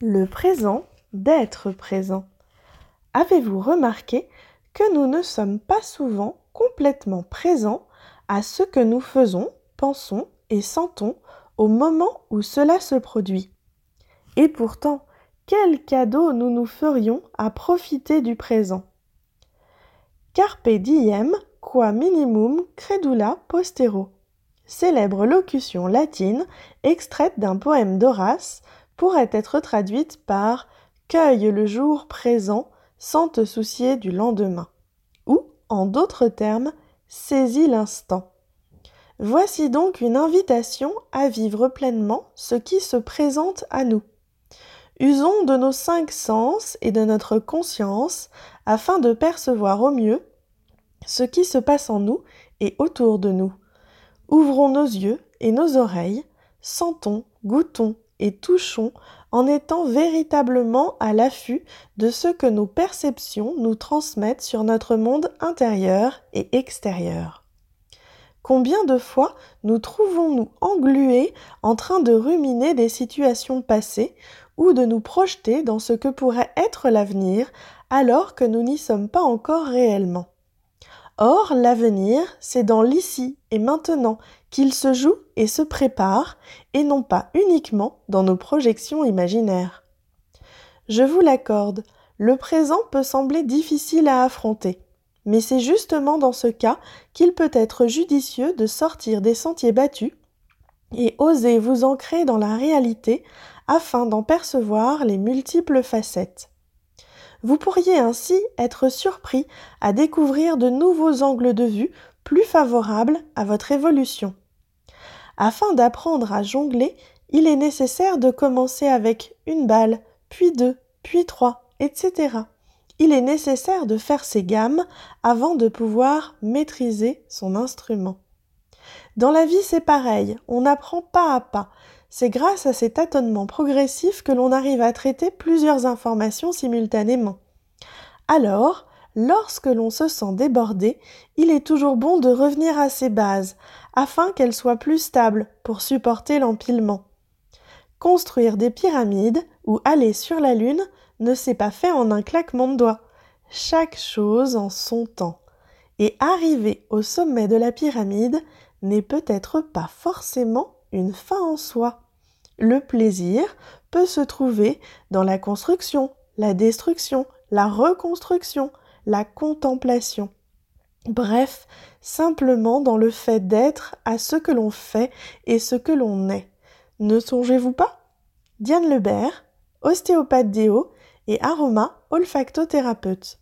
Le présent d'être présent. Avez-vous remarqué que nous ne sommes pas souvent complètement présents à ce que nous faisons, pensons et sentons au moment où cela se produit? Et pourtant, quel cadeau nous nous ferions à profiter du présent? Carpe diem qua minimum credula postero. Célèbre locution latine extraite d'un poème d'Horace pourrait être traduite par Cueille le jour présent sans te soucier du lendemain ou, en d'autres termes, saisis l'instant. Voici donc une invitation à vivre pleinement ce qui se présente à nous. Usons de nos cinq sens et de notre conscience afin de percevoir au mieux ce qui se passe en nous et autour de nous. Ouvrons nos yeux et nos oreilles, sentons, goûtons, et touchons en étant véritablement à l'affût de ce que nos perceptions nous transmettent sur notre monde intérieur et extérieur. Combien de fois nous trouvons-nous englués en train de ruminer des situations passées ou de nous projeter dans ce que pourrait être l'avenir alors que nous n'y sommes pas encore réellement? Or, l'avenir, c'est dans l'ici et maintenant qu'il se joue et se prépare, et non pas uniquement dans nos projections imaginaires. Je vous l'accorde, le présent peut sembler difficile à affronter, mais c'est justement dans ce cas qu'il peut être judicieux de sortir des sentiers battus et oser vous ancrer dans la réalité afin d'en percevoir les multiples facettes. Vous pourriez ainsi être surpris à découvrir de nouveaux angles de vue plus favorables à votre évolution. Afin d'apprendre à jongler, il est nécessaire de commencer avec une balle, puis deux, puis trois, etc. Il est nécessaire de faire ses gammes avant de pouvoir maîtriser son instrument. Dans la vie, c'est pareil, on apprend pas à pas. C'est grâce à ces tâtonnements progressifs que l'on arrive à traiter plusieurs informations simultanément. Alors, lorsque l'on se sent débordé, il est toujours bon de revenir à ses bases, afin qu'elles soient plus stables pour supporter l'empilement. Construire des pyramides ou aller sur la Lune ne s'est pas fait en un claquement de doigts. Chaque chose en son temps. Et arriver au sommet de la pyramide n'est peut-être pas forcément une fin en soi. Le plaisir peut se trouver dans la construction, la destruction, la reconstruction, la contemplation. Bref, simplement dans le fait d'être à ce que l'on fait et ce que l'on est. Ne songez-vous pas? Diane Lebert, ostéopathe déo et aroma olfactothérapeute.